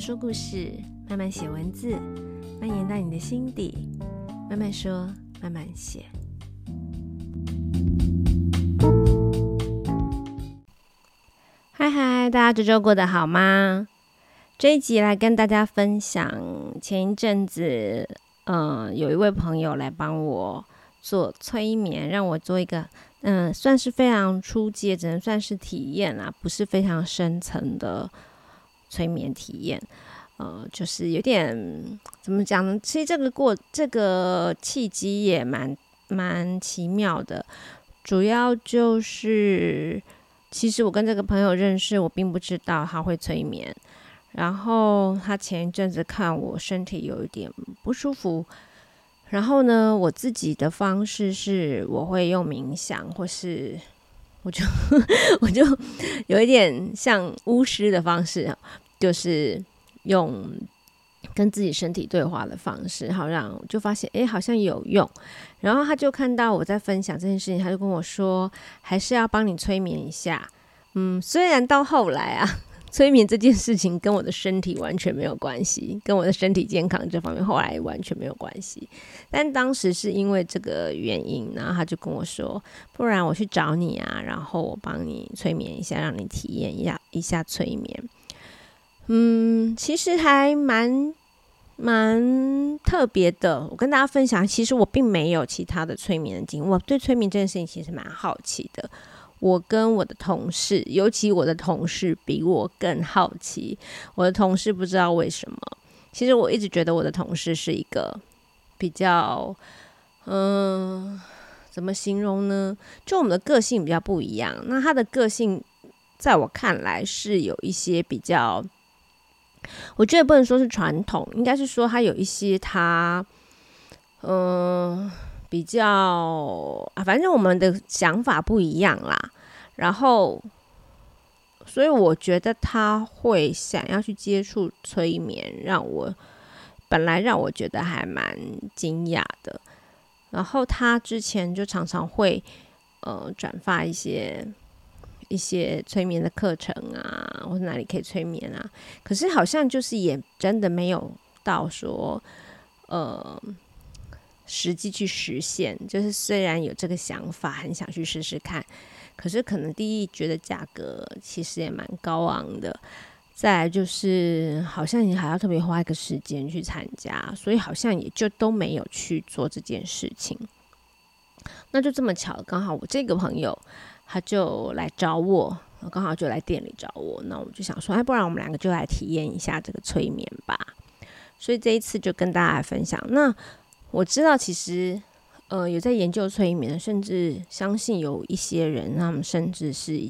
说故事，慢慢写文字，蔓延到你的心底。慢慢说，慢慢写。嗨嗨，大家这周过得好吗？这一集来跟大家分享，前一阵子，嗯、有一位朋友来帮我做催眠，让我做一个，嗯、算是非常初阶，只能算是体验啦，不是非常深层的。催眠体验，呃，就是有点怎么讲呢？其实这个过这个契机也蛮蛮奇妙的，主要就是其实我跟这个朋友认识，我并不知道他会催眠，然后他前一阵子看我身体有一点不舒服，然后呢，我自己的方式是我会用冥想，或是。我就我就有一点像巫师的方式，就是用跟自己身体对话的方式，好让就发现，哎，好像有用。然后他就看到我在分享这件事情，他就跟我说，还是要帮你催眠一下。嗯，虽然到后来啊。催眠这件事情跟我的身体完全没有关系，跟我的身体健康这方面后来完全没有关系。但当时是因为这个原因，然后他就跟我说：“不然我去找你啊，然后我帮你催眠一下，让你体验一下一下催眠。”嗯，其实还蛮蛮特别的。我跟大家分享，其实我并没有其他的催眠的经验，我对催眠这件事情其实蛮好奇的。我跟我的同事，尤其我的同事比我更好奇。我的同事不知道为什么，其实我一直觉得我的同事是一个比较，嗯、怎么形容呢？就我们的个性比较不一样。那他的个性，在我看来是有一些比较，我觉得不能说是传统，应该是说他有一些他，嗯、比较啊，反正我们的想法不一样啦。然后，所以我觉得他会想要去接触催眠，让我本来让我觉得还蛮惊讶的。然后他之前就常常会呃转发一些一些催眠的课程啊，或者哪里可以催眠啊。可是好像就是也真的没有到说呃。实际去实现，就是虽然有这个想法，很想去试试看，可是可能第一觉得价格其实也蛮高昂的，再来就是好像你还要特别花一个时间去参加，所以好像也就都没有去做这件事情。那就这么巧，刚好我这个朋友他就来找我，刚好就来店里找我，那我就想说，哎，不然我们两个就来体验一下这个催眠吧。所以这一次就跟大家分享那。我知道，其实，呃，有在研究催眠，甚至相信有一些人，他们甚至是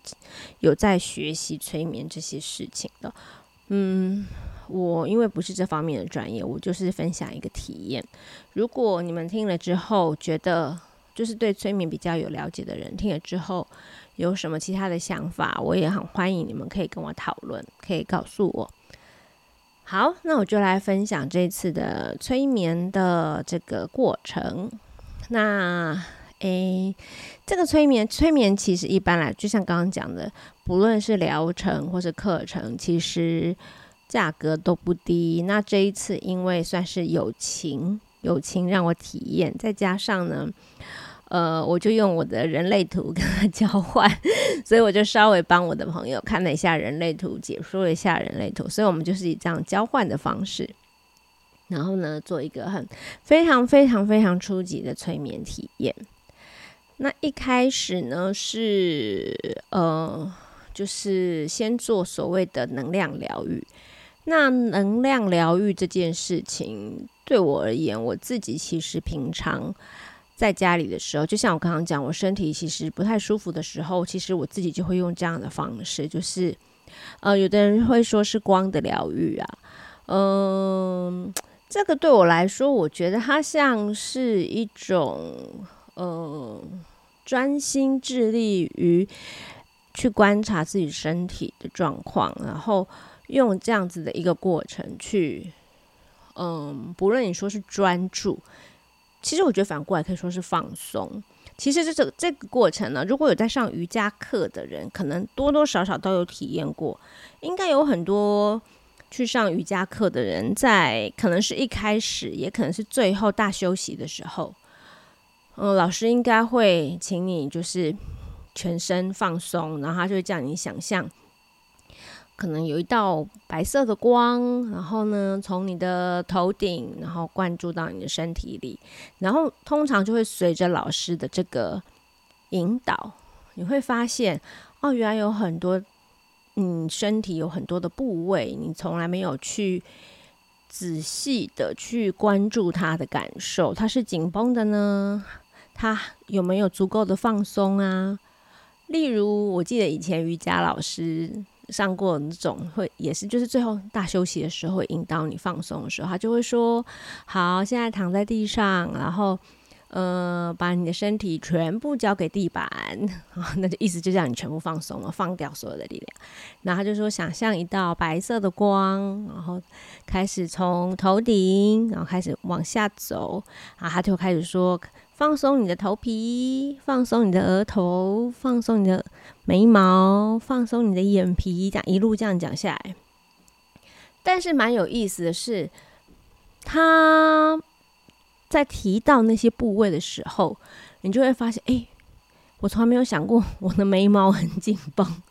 有在学习催眠这些事情的。嗯，我因为不是这方面的专业，我就是分享一个体验。如果你们听了之后觉得，就是对催眠比较有了解的人，听了之后有什么其他的想法，我也很欢迎你们可以跟我讨论，可以告诉我。好，那我就来分享这次的催眠的这个过程。那，诶，这个催眠，催眠其实一般来，就像刚刚讲的，不论是疗程或是课程，其实价格都不低。那这一次因为算是友情，友情让我体验，再加上呢。呃，我就用我的人类图跟他交换，所以我就稍微帮我的朋友看了一下人类图，解说了一下人类图，所以我们就是以这样交换的方式，然后呢，做一个很非常非常非常初级的催眠体验。那一开始呢，是呃，就是先做所谓的能量疗愈。那能量疗愈这件事情，对我而言，我自己其实平常。在家里的时候，就像我刚刚讲，我身体其实不太舒服的时候，其实我自己就会用这样的方式，就是，呃，有的人会说是光的疗愈啊，嗯、这个对我来说，我觉得它像是一种，呃，专心致力于去观察自己身体的状况，然后用这样子的一个过程去，嗯、不论你说是专注。其实我觉得反过来可以说是放松。其实这个这个过程呢，如果有在上瑜伽课的人，可能多多少少都有体验过。应该有很多去上瑜伽课的人，在可能是一开始，也可能是最后大休息的时候，嗯，老师应该会请你就是全身放松，然后他就会叫你想象，可能有一道白色的光，然后呢，从你的头顶，然后灌注到你的身体里，然后通常就会随着老师的这个引导，你会发现，哦，原来有很多。你身体有很多的部位，你从来没有去仔细的去关注它的感受，它是紧绷的呢？它有没有足够的放松啊？例如，我记得以前瑜伽老师上过那种会，也是就是最后大休息的时候会引导你放松的时候，他就会说：“好，现在躺在地上，然后。”呃，把你的身体全部交给地板，那就意思就叫你全部放松了，放掉所有的力量。然后他就说，想象一道白色的光，然后开始从头顶，然后开始往下走。啊他就开始说，放松你的头皮，放松你的额头，放松你的眉毛，放松你的眼皮，这样一路这样讲下来。但是蛮有意思的是，他。在提到那些部位的时候，你就会发现，哎、我从来没有想过我的眉毛很紧绷。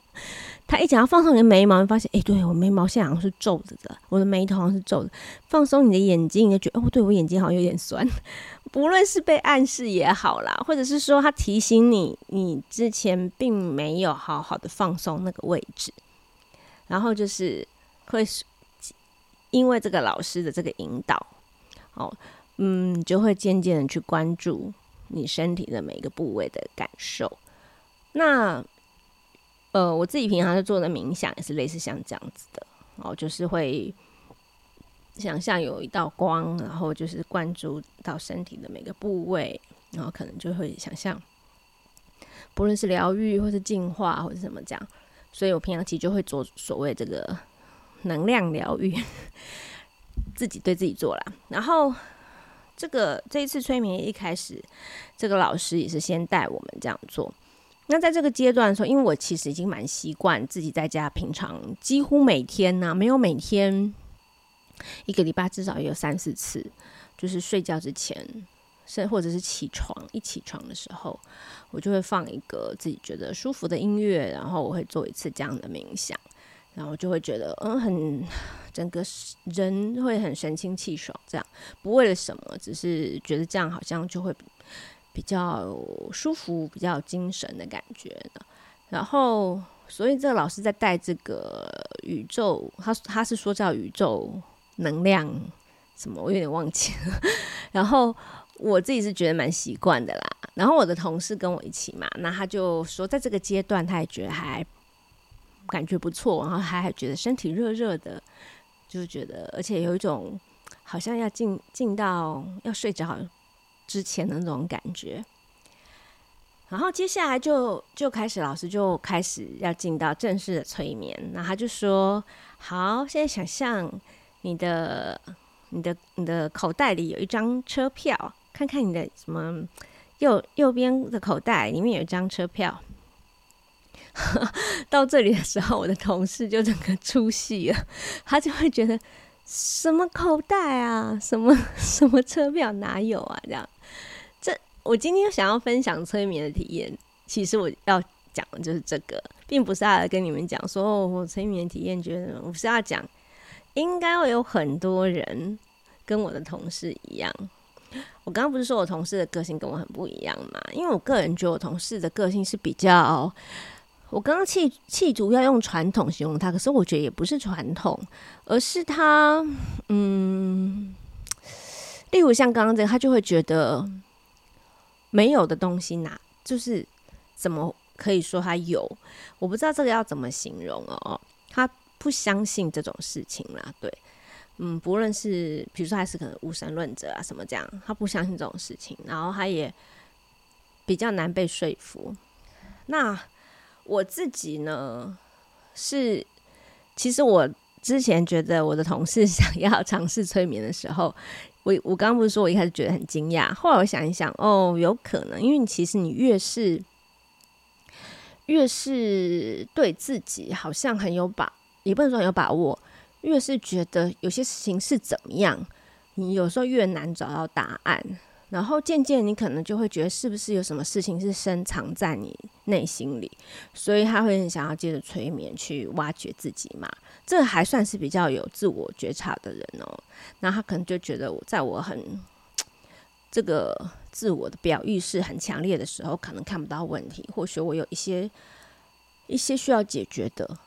他一讲要放松你的眉毛，你发现，哎、对我眉毛现在好像是皱着的，我的眉头好像是皱的。放松你的眼睛，你就觉得，哦，对我眼睛好像有点酸。不论是被暗示也好啦，或者是说他提醒你，你之前并没有好好的放松那个位置，然后就是会因为这个老师的这个引导，哦。嗯，就会渐渐的去关注你身体的每一个部位的感受。那，呃，我自己平常在做的冥想也是类似像这样子的哦，就是会想象有一道光，然后就是关注到身体的每个部位，然后可能就会想象，不论是疗愈或是净化或者什么这样。所以我平常其实就会做所谓这个能量疗愈，自己对自己做啦，然后。这个这一次催眠一开始，这个老师也是先带我们这样做。那在这个阶段的时候，因为我其实已经蛮习惯自己在家，平常几乎每天呢、没有每天，一个礼拜至少也有三四次，就是睡觉之前，甚或者是起床一起床的时候，我就会放一个自己觉得舒服的音乐，然后我会做一次这样的冥想。然后就会觉得，嗯，很整个人会很神清气爽，这样不为了什么，只是觉得这样好像就会比较舒服，比较精神的感觉。然后，所以这个老师在带这个宇宙，他他是说叫宇宙能量什么，我有点忘记了。然后我自己是觉得蛮习惯的啦。然后我的同事跟我一起嘛，那他就说，在这个阶段，他也觉得还。感觉不错，然后还还觉得身体热热的，就觉得，而且有一种好像要进进到要睡着之前的那种感觉。然后接下来就就开始，老师就开始要进到正式的催眠。那他就说：“好，现在想象你的你的你的口袋里有一张车票，看看你的什么右右边的口袋里面有一张车票。” 到这里的时候，我的同事就整个出戏了，他就会觉得什么口袋啊，什么 什么车票哪有啊？这样，这我今天想要分享催眠的体验，其实我要讲的就是这个，并不是要跟你们讲说，我催眠体验觉得，我是要讲，应该会有很多人跟我的同事一样。我刚刚不是说我同事的个性跟我很不一样嘛？因为我个人觉得我同事的个性是比较。我刚刚企企图要用传统形容他，可是我觉得也不是传统，而是他，嗯，例如像刚刚这个，他就会觉得没有的东西哪，就是怎么可以说他有？我不知道这个要怎么形容哦。他不相信这种事情啦，对，嗯，不论是比如说他是可能无神论者啊什么这样，他不相信这种事情，然后他也比较难被说服。那。我自己呢，是其实我之前觉得我的同事 想要尝试催眠的时候，我我刚刚不是说我一开始觉得很惊讶，后来我想一想，哦，有可能，因为其实你越是越是对自己好像很有把，也不能说很有把握，越是觉得有些事情是怎么样，你有时候越难找到答案。然后渐渐你可能就会觉得，是不是有什么事情是深藏在你内心里，所以他会很想要借着催眠去挖掘自己嘛。这还算是比较有自我觉察的人哦。那他可能就觉得，我在我很这个自我的表意识很强烈的时候，可能看不到问题。或许我有一些一些需要解决的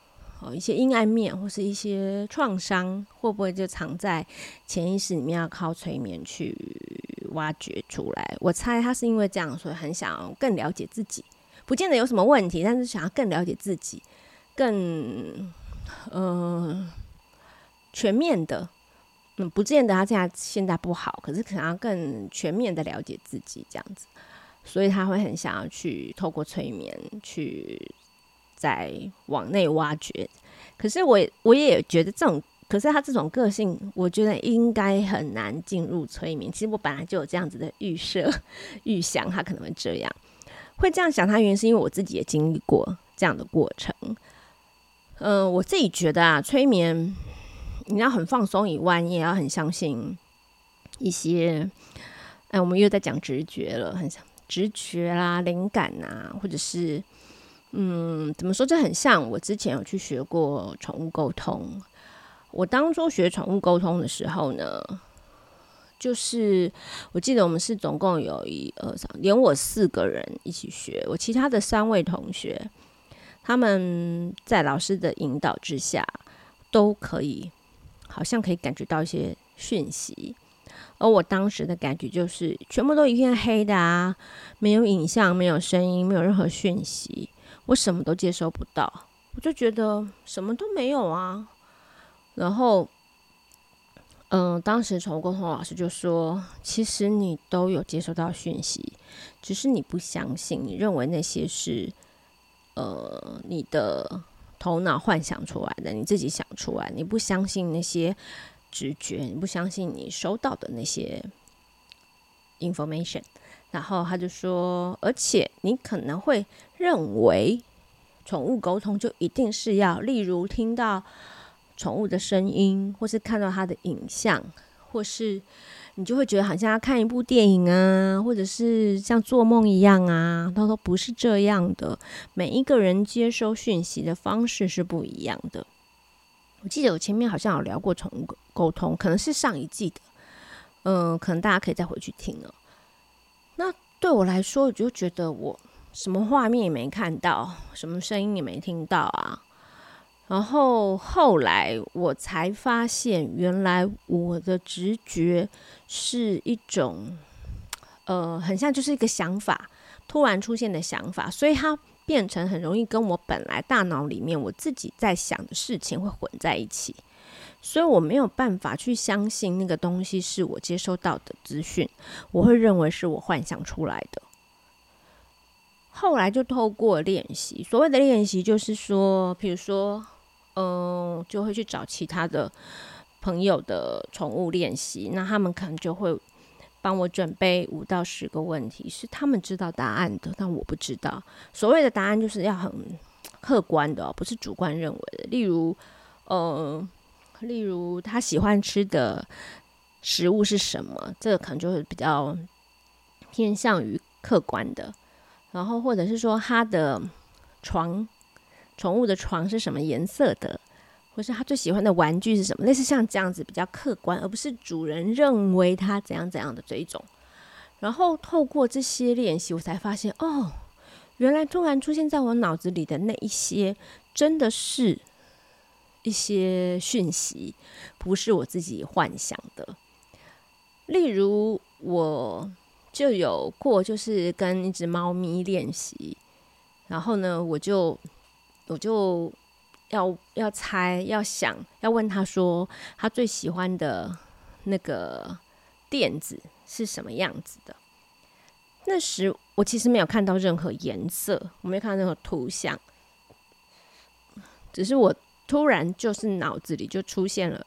哦，一些阴暗面或是一些创伤，会不会就藏在潜意识里面，要靠催眠去挖掘出来？我猜他是因为这样，所以很想要更了解自己，不见得有什么问题，但是想要更了解自己，更。嗯、全面的，嗯，不见得他现在现在不好，可是可能要更全面的了解自己这样子，所以他会很想要去透过催眠去在往内挖掘。可是我我也觉得这种，可是他这种个性，我觉得应该很难进入催眠。其实我本来就有这样子的预设、预想，他可能会这样，会这样想。他原因是因为我自己也经历过这样的过程。嗯、我自己觉得啊，催眠你要很放松以外，你也要很相信一些。哎，我们又在讲直觉了，很像直觉啦、灵感呐，或者是嗯，怎么说？这很像我之前有去学过宠物沟通。我当初学宠物沟通的时候呢，就是我记得我们是总共有一二三，连我四个人一起学，我其他的三位同学。他们在老师的引导之下，都可以，好像可以感觉到一些讯息，而我当时的感觉就是，全部都一片黑的啊，没有影像，没有声音，没有任何讯息，我什么都接收不到，我就觉得什么都没有啊。然后，嗯、当时宠物沟通老师就说，其实你都有接收到讯息，只是你不相信，你认为那些是。呃，你的头脑幻想出来的，你自己想出来，你不相信那些直觉，你不相信你收到的那些 information。然后他就说，而且你可能会认为宠物沟通就一定是要，例如听到宠物的声音，或是看到它的影像，或是。你就会觉得好像要看一部电影啊，或者是像做梦一样啊。他说不是这样的，每一个人接收讯息的方式是不一样的。我记得我前面好像有聊过宠物沟通，可能是上一季的，嗯，可能大家可以再回去听了。对我来说，我就觉得我什么画面也没看到，什么声音也没听到啊。然后后来我才发现，原来我的直觉是一种，呃，很像就是一个想法突然出现的想法，所以它变成很容易跟我本来大脑里面我自己在想的事情会混在一起，所以我没有办法去相信那个东西是我接收到的资讯，我会认为是我幻想出来的。后来就透过练习，所谓的练习就是说，比如说。嗯，就会去找其他的朋友的宠物练习，那他们可能就会帮我准备五到十个问题，是他们知道答案的，但我不知道。所谓的答案就是要很客观的，不是主观认为的。例如，呃，例如他喜欢吃的食物是什么，这个可能就会比较偏向于客观的。然后，或者是说他的床。宠物的床是什么颜色的，或是他最喜欢的玩具是什么？类似像这样子比较客观，而不是主人认为他怎样怎样的这一种。然后透过这些练习，我才发现哦，原来突然出现在我脑子里的那一些，真的是一些讯息，不是我自己幻想的。例如，我就有过，就是跟一只猫咪练习，然后呢，我就。我就要要猜，要想，要问他说，他最喜欢的那个垫子是什么样子的。那时我其实没有看到任何颜色，我没有看到任何图像，只是我突然就是脑子里就出现了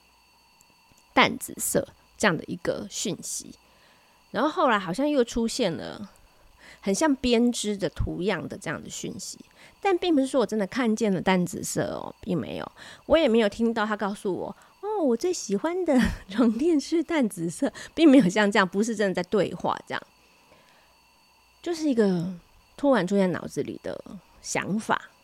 淡紫色这样的一个讯息，然后后来好像又出现了。很像编织的图样的这样的讯息，但并不是说我真的看见了淡紫色哦，并没有，我也没有听到他告诉我哦，我最喜欢的床垫是淡紫色，并没有像这样，不是真的在对话，这样，就是一个突然出现脑子里的想法。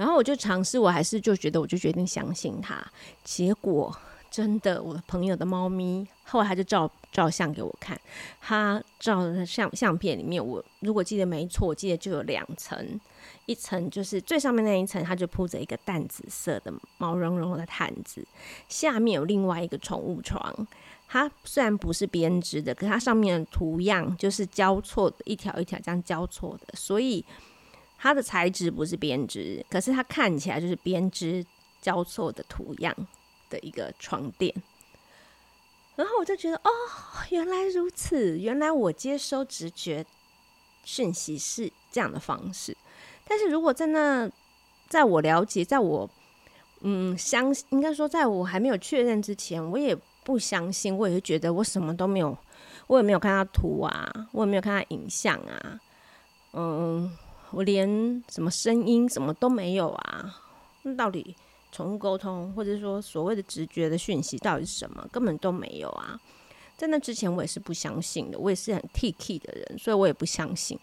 然后我就尝试，我还是就觉得，我就决定相信他。结果真的，我的朋友的猫咪后来他就照照相给我看，他照的相相片里面，我如果记得没错，我记得就有两层。一层就是最上面那一层，它就铺着一个淡紫色的毛茸茸的毯子，下面有另外一个宠物床。它虽然不是编织的，可它上面的图样就是交错的，一条一条这样交错的，所以它的材质不是编织，可是它看起来就是编织交错的图样的一个床垫。然后我就觉得，哦，原来如此，原来我接收直觉讯息是这样的方式。但是如果在那，在我了解，在我嗯相，应该说在我还没有确认之前，我也不相信，我也会觉得我什么都没有，我也没有看到图啊，我也没有看到影像啊，嗯，我连什么声音什么都没有啊。那到底宠物沟通，或者说所谓的直觉的讯息到底是什么，根本都没有啊。在那之前，我也是不相信的，我也是很 T K 的人，所以我也不相信。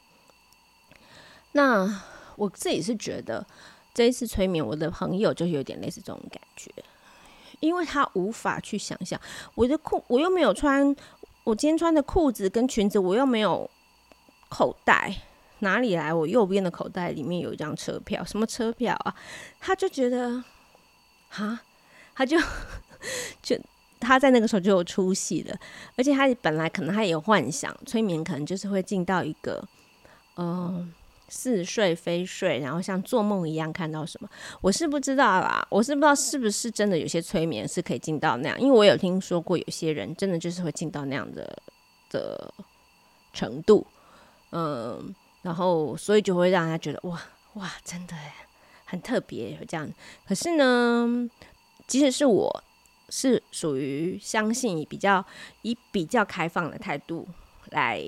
那。我自己是觉得这一次催眠，我的朋友就有点类似这种感觉，因为他无法去想象我的裤，我又没有穿，我今天穿的裤子跟裙子，我又没有口袋，哪里来？我右边的口袋里面有一张车票，什么车票啊？他就觉得，哈，他就 就他在那个时候就有出息了，而且他本来可能他也有幻想，催眠可能就是会进到一个，嗯、呃。似睡非睡，然后像做梦一样看到什么，我是不知道啦。我是不知道是不是真的有些催眠是可以进到那样，因为我有听说过有些人真的就是会进到那样的的程度，嗯，然后所以就会让他觉得哇哇，真的很特别这样。可是呢，即使是我是属于相信比较以比较开放的态度来。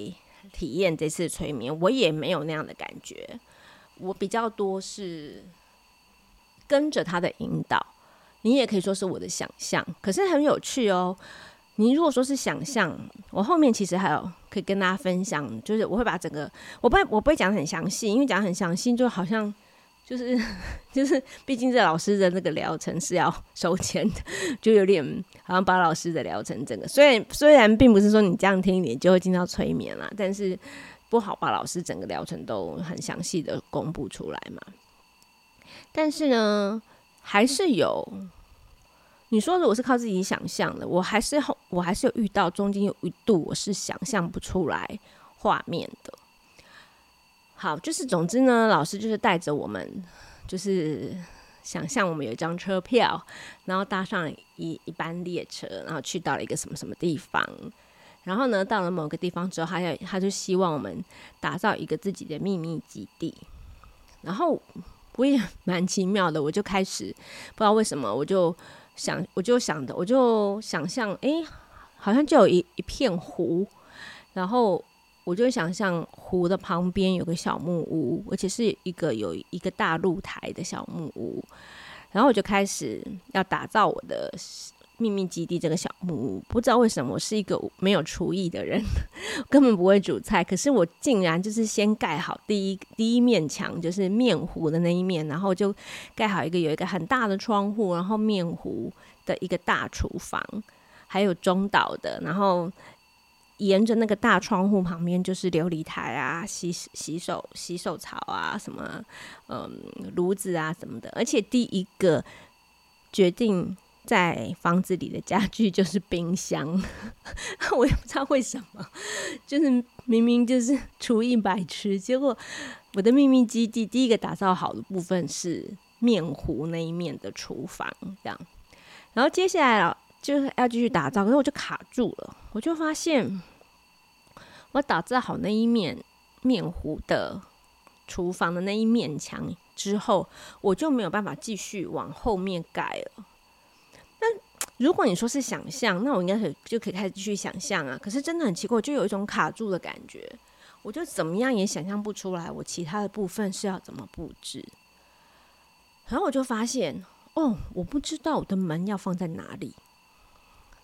体验这次催眠，我也没有那样的感觉。我比较多是跟着他的引导，你也可以说是我的想象。可是很有趣哦。你如果说是想象，我后面其实还有可以跟大家分享，就是我会把整个，我不会我不会讲得很详细，因为讲得很详细就好像。就是 就是，毕竟这老师的那个疗程是要收钱的，就有点好像把老师的疗程整个，虽然虽然并不是说你这样听你就会进到催眠啦，但是不好把老师整个疗程都很详细的公布出来嘛。但是呢，还是有你说如果是靠自己想象的，我还是我还是有遇到中间有一度我是想象不出来画面的。好，就是总之呢，老师就是带着我们，就是想象我们有一张车票，然后搭上一一班列车，然后去到了一个什么什么地方，然后呢，到了某个地方之后，他要他就希望我们打造一个自己的秘密基地，然后我也 蛮奇妙的，我就开始不知道为什么，我就想，我就想的，我就想象，哎，好像就有一一片湖，然后。我就想象湖的旁边有个小木屋，而且是一个有一个大露台的小木屋。然后我就开始要打造我的秘密基地这个小木屋。不知道为什么，我是一个没有厨艺的人，根本不会煮菜。可是我竟然就是先盖好第一第一面墙，就是面糊的那一面，然后就盖好一个有一个很大的窗户，然后面糊的一个大厨房，还有中岛的，然后。沿着那个大窗户旁边就是琉璃台啊，洗洗手洗手槽啊，什么嗯炉子啊什么的。而且第一个决定在房子里的家具 就是冰箱，我也不知道为什么，就是明明就是厨艺百出，结果我的秘密基地第一个打造好的部分是面糊那一面的厨房，这样。然后接下来就是要继续打造，可是我就卡住了，我就发现。我打造好那一面面糊的厨房的那一面墙之后，我就没有办法继续往后面盖了。如果你说是想象，那我应该是就可以开始继续想象啊。可是真的很奇怪，就有一种卡住的感觉，我就怎么样也想象不出来，我其他的部分是要怎么布置。然后我就发现，哦，我不知道我的门要放在哪里。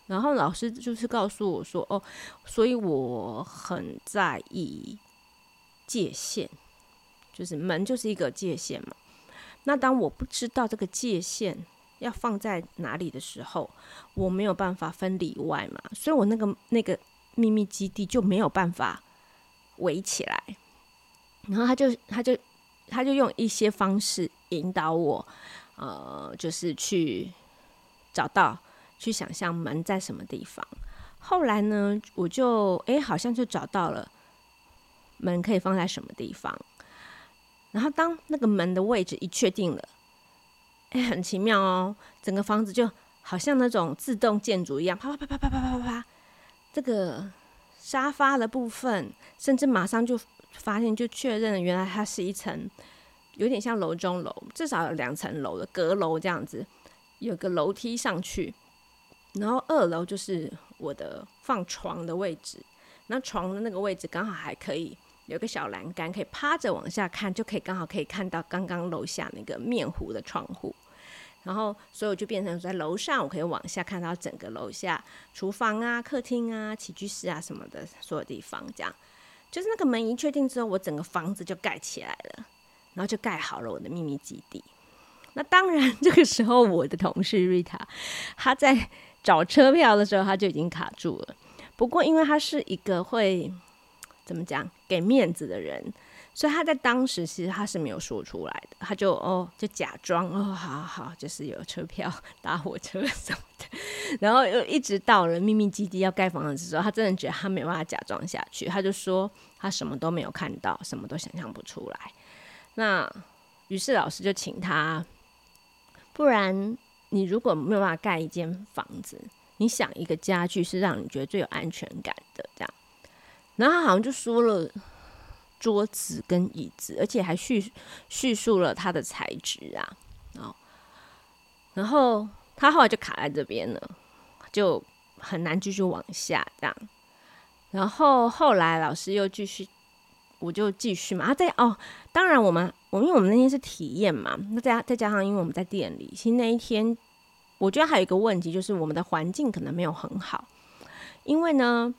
然后老师就是告诉我说：“哦，所以我很在意界限，就是门就是一个界限嘛。那当我不知道这个界限要放在哪里的时候，我没有办法分里外嘛，所以我那个那个秘密基地就没有办法围起来。然后他就他就他就用一些方式引导我，呃，就是去找到。”去想象门在什么地方。后来呢，我就哎，好像就找到了门可以放在什么地方。然后当那个门的位置一确定了，哎，很奇妙哦，整个房子就好像那种自动建筑一样，啪啪啪啪啪啪啪啪。这个沙发的部分，甚至马上就发现，就确认了，原来它是一层有点像楼中楼，至少有两层楼的阁楼这样子，有个楼梯上去。然后二楼就是我的放床的位置，那床的那个位置刚好还可以有个小栏杆，可以趴着往下看，就可以刚好可以看到刚刚楼下那个面糊的窗户。然后所以我就变成在楼上，我可以往下看到整个楼下厨房啊、客厅啊、起居室啊什么的所有地方。这样就是那个门一确定之后，我整个房子就盖起来了，然后就盖好了我的秘密基地。那当然，这个时候我的同事瑞塔，她在。找车票的时候，他就已经卡住了。不过，因为他是一个会怎么讲给面子的人，所以他在当时其实他是没有说出来的。他就哦，就假装哦，好好好，就是有车票搭火车什么的。然后又一直到了秘密基地要盖房子的时候，他真的觉得他没有办法假装下去，他就说他什么都没有看到，什么都想象不出来。那于是老师就请他，不然。你如果没有办法盖一间房子，你想一个家具是让你觉得最有安全感的，这样。然后他好像就说了桌子跟椅子，而且还叙叙述了它的材质啊，哦，然后他后来就卡在这边了，就很难继续往下这样。然后后来老师又继续，我就继续嘛，啊对哦，当然我们我因为我们那天是体验嘛，那再加再加上因为我们在店里，其实那一天。我觉得还有一个问题，就是我们的环境可能没有很好，因为呢，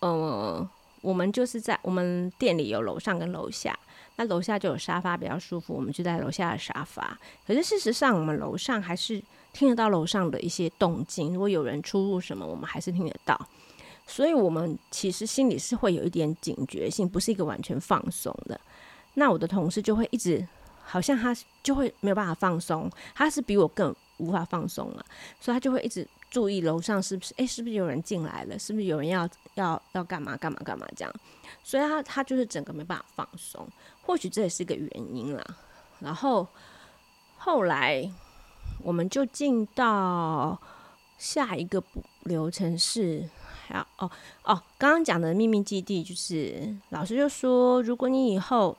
呃，我们就是在我们店里有楼上跟楼下，那楼下就有沙发比较舒服，我们就在楼下的沙发。可是事实上，我们楼上还是听得到楼上的一些动静，如果有人出入什么，我们还是听得到。所以，我们其实心里是会有一点警觉性，不是一个完全放松的。那我的同事就会一直，好像他就会没有办法放松，他是比我更。无法放松了，所以他就会一直注意楼上是不是，诶，是不是有人进来了？是不是有人要要要干嘛干嘛干嘛这样？所以他他就是整个没办法放松，或许这也是个原因啦。然后后来我们就进到下一个流程是，还哦哦，刚刚讲的秘密基地就是老师就说，如果你以后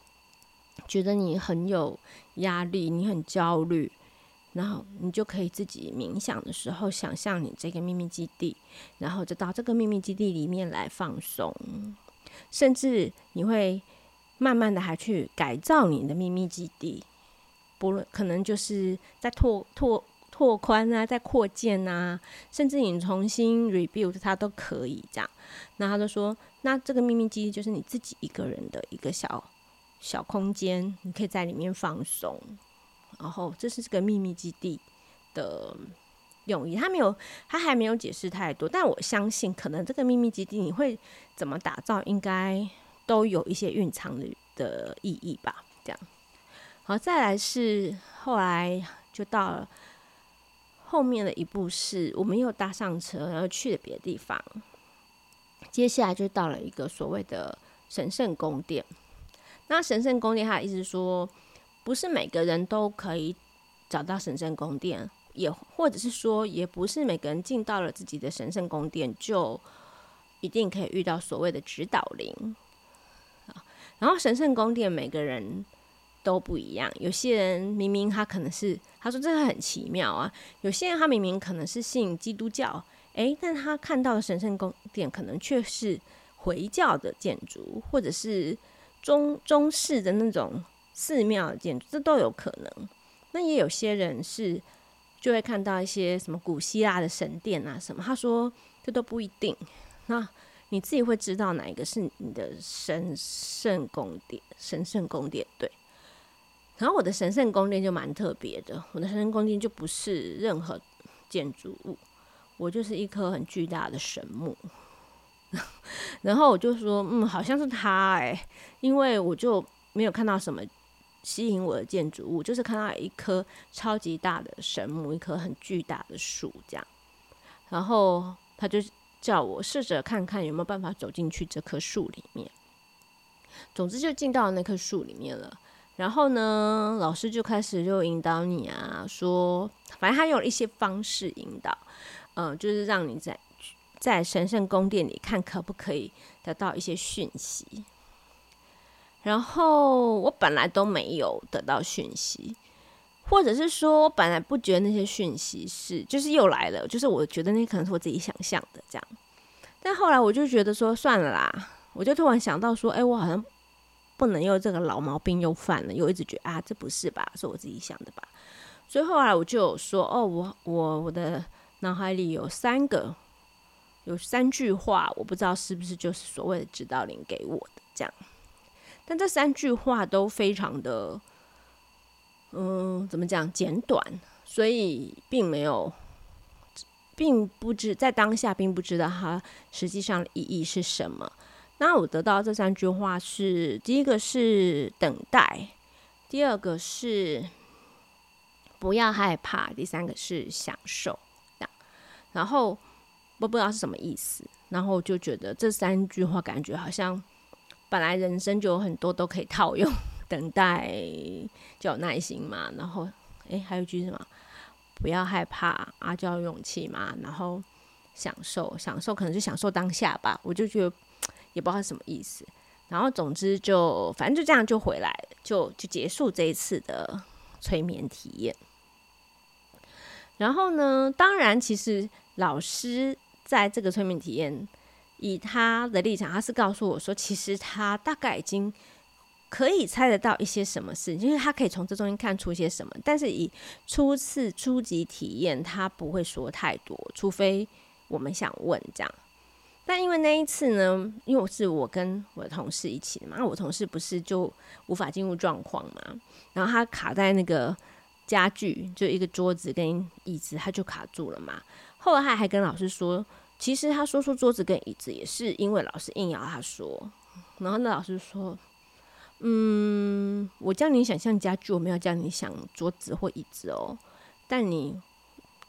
觉得你很有压力，你很焦虑。然后你就可以自己冥想的时候，想象你这个秘密基地，然后就到这个秘密基地里面来放松，甚至你会慢慢的还去改造你的秘密基地，不论可能就是在拓拓拓宽啊，在扩建啊，甚至你重新 rebuild 它都可以这样。那他就说，那这个秘密基地就是你自己一个人的一个小小空间，你可以在里面放松。然后这是这个秘密基地的用意，他没有，他还没有解释太多，但我相信，可能这个秘密基地你会怎么打造，应该都有一些蕴藏的的意义吧。这样，好，再来是后来就到了后面的一步，是我们又搭上车，然后去了别的地方。接下来就到了一个所谓的神圣宫殿。那神圣宫殿，他的意思说。不是每个人都可以找到神圣宫殿，也或者是说，也不是每个人进到了自己的神圣宫殿就一定可以遇到所谓的指导灵。然后神圣宫殿每个人都不一样，有些人明明他可能是，他说这个很奇妙啊，有些人他明明可能是信基督教，诶，但他看到的神圣宫殿可能却是回教的建筑，或者是中中式的那种。寺庙建筑，这都有可能。那也有些人是就会看到一些什么古希腊的神殿啊什么。他说这都不一定。那你自己会知道哪一个是你的神圣宫殿？神圣宫殿对。然后我的神圣宫殿就蛮特别的，我的神圣宫殿就不是任何建筑物，我就是一颗很巨大的神木。然后我就说，嗯，好像是它哎，因为我就没有看到什么吸引我的建筑物，就是看到一棵超级大的神木，一棵很巨大的树这样。然后他就叫我试着看看有没有办法走进去这棵树里面。总之就进到那棵树里面了。然后呢，老师就开始就引导你啊，说反正他用了一些方式引导，嗯、就是让你在在神圣宫殿里看可不可以得到一些讯息。然后我本来都没有得到讯息，或者是说我本来不觉得那些讯息是，就是又来了，就是我觉得那可能是我自己想象的这样。但后来我就觉得说算了啦，我就突然想到说，哎，我好像。不能又这个老毛病又犯了，又一直觉得啊，这不是吧？是我自己想的吧？所以后来我就说，哦，我我我的脑海里有三个，有三句话，我不知道是不是就是所谓的指导灵给我的这样。但这三句话都非常的，嗯，怎么讲？简短，所以并没有，并不知在当下并不知道它实际上意义是什么。那我得到这三句话是：第一个是等待，第二个是不要害怕，第三个是享受。然后我不知道是什么意思，然后就觉得这三句话感觉好像本来人生就有很多都可以套用，等待就有耐心嘛，然后诶，还有一句什么？不要害怕啊，就要勇气嘛，然后享受，享受可能是享受当下吧，我就觉得。也不知道什么意思，然后总之就反正就这样就回来，就就结束这一次的催眠体验。然后呢，当然其实老师在这个催眠体验，以他的立场，他是告诉我说，其实他大概已经可以猜得到一些什么事，就是他可以从这中间看出些什么，但是以初次初级体验，他不会说太多，除非我们想问这样。但因为那一次呢，因为我是我跟我的同事一起的嘛，我同事不是就无法进入状况嘛，然后他卡在那个家具，就一个桌子跟椅子，他就卡住了嘛。后来他还跟老师说，其实他说出桌子跟椅子也是因为老师硬要他说。然后那老师说，嗯，我叫你想象家具，我没有叫你想桌子或椅子哦，但你。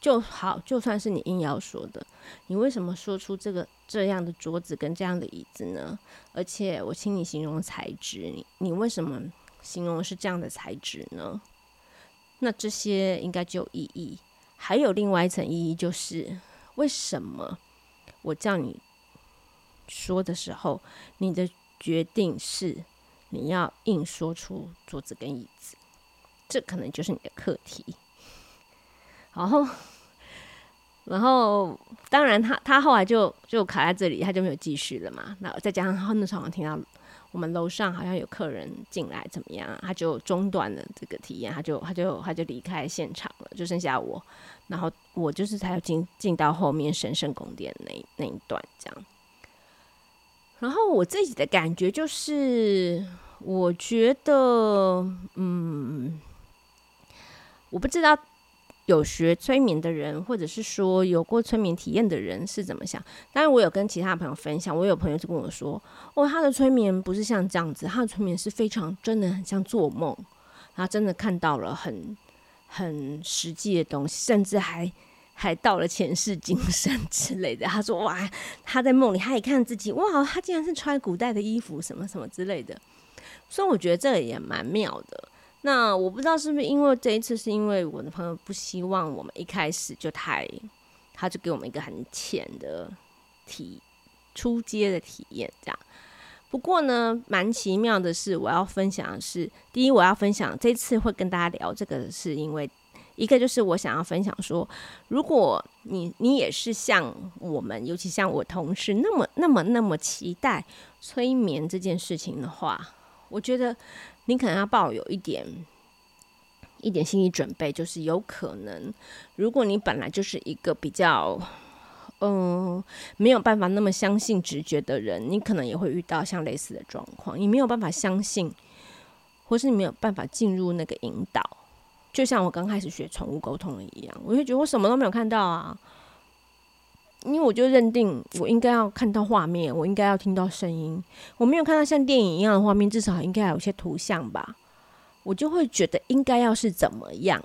就好，就算是你硬要说的，你为什么说出这个这样的桌子跟这样的椅子呢？而且我请你形容材质，你你为什么形容是这样的材质呢？那这些应该就有意义。还有另外一层意义，就是为什么我叫你说的时候，你的决定是你要硬说出桌子跟椅子，这可能就是你的课题。然后，然后，当然他，他后来就就卡在这里，他就没有继续了嘛。那再加上他那时候好像听到我们楼上好像有客人进来，怎么样？他就中断了这个体验，他就他就他就离开现场了，就剩下我。然后我就是才有进进到后面神圣宫殿那那一段这样。然后我自己的感觉就是，我觉得，嗯，我不知道。有学催眠的人，或者是说有过催眠体验的人是怎么想？当然，我有跟其他朋友分享，我有朋友就跟我说：“哦，他的催眠不是像这样子，他的催眠是非常真的很像做梦，他真的看到了很很实际的东西，甚至还还到了前世今生之类的。”他说：“哇，他在梦里他也看自己，哇，他竟然是穿古代的衣服，什么什么之类的。”所以我觉得这个也蛮妙的。那我不知道是不是因为这一次是因为我的朋友不希望我们一开始就太，他就给我们一个很浅的体初阶的体验这样。不过呢，蛮奇妙的是，我要分享的是，第一我要分享这次会跟大家聊这个，是因为一个就是我想要分享说，如果你你也是像我们，尤其像我同事那么那么那么期待催眠这件事情的话，我觉得。你可能要抱有一点一点心理准备，就是有可能，如果你本来就是一个比较嗯，没有办法那么相信直觉的人，你可能也会遇到像类似的状况。你没有办法相信，或是你没有办法进入那个引导。就像我刚开始学宠物沟通的一样，我就觉得我什么都没有看到啊，因为我就认定我应该要看到画面，我应该要听到声音。我没有看到像电影一样的画面，至少应该有些图像吧。我就会觉得应该要是怎么样，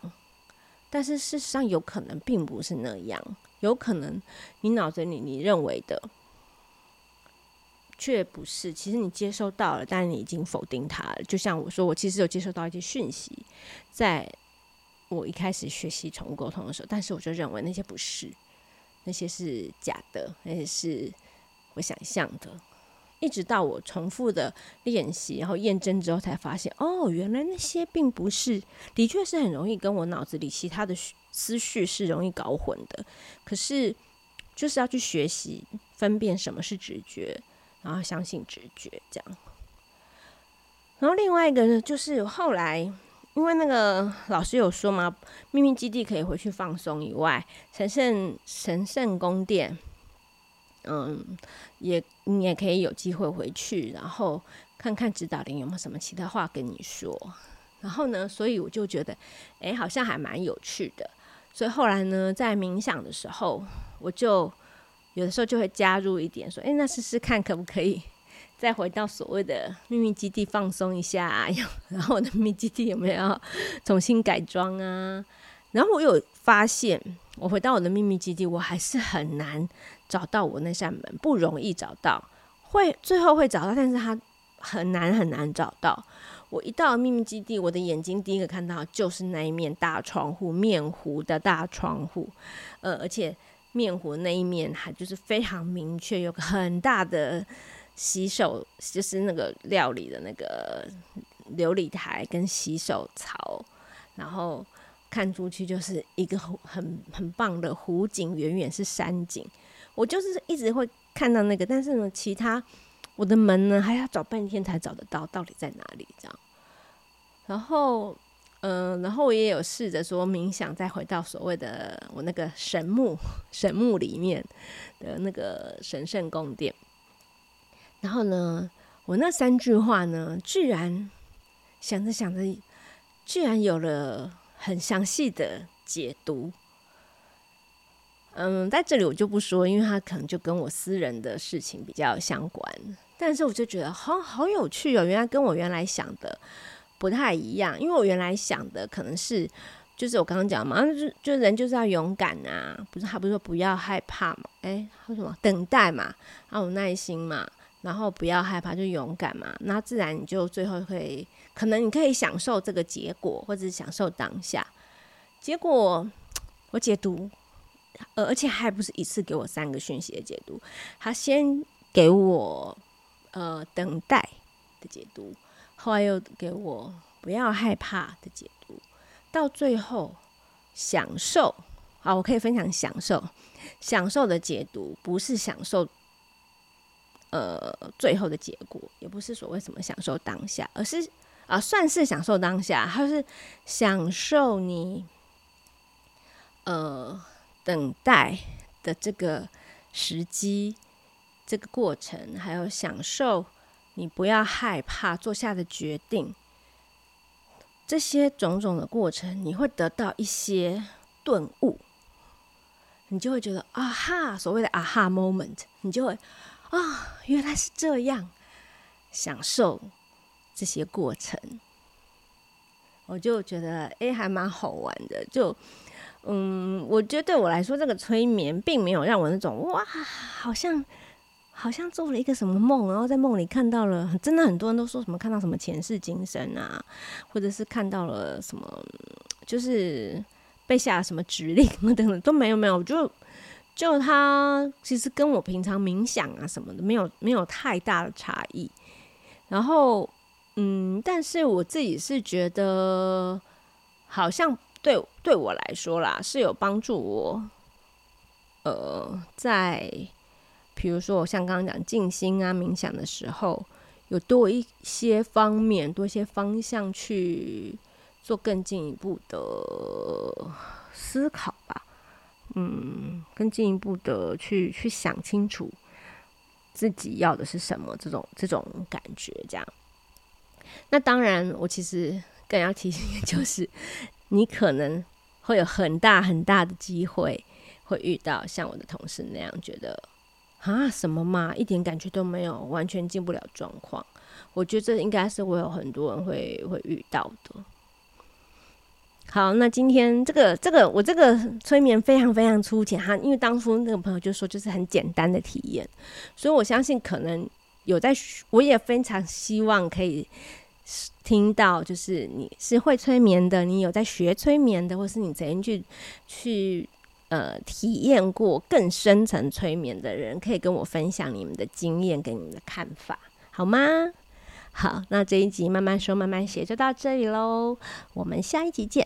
但是事实上有可能并不是那样。有可能你脑子里你认为的，却不是。其实你接收到了，但你已经否定它了。就像我说，我其实有接收到一些讯息，在我一开始学习宠物沟通的时候，但是我就认为那些不是，那些是假的，那些是我想象的。一直到我重复的练习，然后验证之后，才发现哦，原来那些并不是，的确是很容易跟我脑子里其他的思绪是容易搞混的。可是就是要去学习分辨什么是直觉，然后相信直觉这样。然后另外一个呢，就是后来因为那个老师有说嘛，秘密基地可以回去放松以外，神圣神圣宫殿。嗯，也你也可以有机会回去，然后看看指导灵有没有什么其他话跟你说。然后呢，所以我就觉得，哎，好像还蛮有趣的。所以后来呢，在冥想的时候，我就有的时候就会加入一点，说，哎，那试试看可不可以再回到所谓的秘密基地放松一下？然后我的秘密基地有没有要重新改装啊？然后我有发现，我回到我的秘密基地，我还是很难找到我那扇门，不容易找到。会最后会找到，但是它很难很难找到。我一到秘密基地，我的眼睛第一个看到就是那一面大窗户，面糊的大窗户。呃，而且面糊那一面还就是非常明确，有个很大的洗手，就是那个料理的那个琉璃台跟洗手槽，然后。看出去就是一个很很棒的湖景，远远是山景。我就是一直会看到那个，但是呢，其他我的门呢还要找半天才找得到，到底在哪里？这样。然后，嗯、然后我也有试着说冥想，再回到所谓的我那个神木神木里面的那个神圣宫殿。然后呢，我那三句话呢，居然想着想着，居然有了。很详细的解读，嗯，在这里我就不说，因为它可能就跟我私人的事情比较相关。但是我就觉得好好有趣哦，原来跟我原来想的不太一样。因为我原来想的可能是，就是我刚刚讲嘛，就就人就是要勇敢啊，不是他不是说不要害怕嘛？哎，说什么等待嘛，要有耐心嘛，然后不要害怕就勇敢嘛，那自然你就最后会。可能你可以享受这个结果，或者享受当下。结果我解读，呃，而且还不是一次给我三个讯息的解读。他先给我呃等待的解读，后来又给我不要害怕的解读，到最后享受。好，我可以分享享受，享受的解读不是享受呃最后的结果，也不是所谓什么享受当下，而是。啊，算是享受当下，还是享受你呃等待的这个时机、这个过程，还有享受你不要害怕做下的决定，这些种种的过程，你会得到一些顿悟，你就会觉得啊哈，所谓的啊哈 moment，你就会啊，原来是这样，享受。这些过程，我就觉得哎，还蛮好玩的。就嗯，我觉得对我来说，这个催眠并没有让我那种哇，好像好像做了一个什么梦，然后在梦里看到了，真的很多人都说什么看到什么前世今生啊，或者是看到了什么，就是被下了什么指令等等都没有没有。就就他其实跟我平常冥想啊什么的没有没有太大的差异，然后。嗯，但是我自己是觉得，好像对对我来说啦，是有帮助我。呃，在比如说我像刚刚讲静心啊、冥想的时候，有多一些方面、多一些方向去做更进一步的思考吧。嗯，更进一步的去去想清楚自己要的是什么，这种这种感觉，这样。那当然，我其实更要提醒的就是，你可能会有很大很大的机会会遇到像我的同事那样，觉得啊什么嘛，一点感觉都没有，完全进不了状况。我觉得这应该是我有很多人会会遇到的。好，那今天这个这个我这个催眠非常非常粗浅哈，因为当初那个朋友就说就是很简单的体验，所以我相信可能有在，我也非常希望可以听到，就是你是会催眠的，你有在学催眠的，或是你曾经去去呃体验过更深层催眠的人，可以跟我分享你们的经验跟你们的看法，好吗？好，那这一集慢慢说慢慢写就到这里喽，我们下一集见，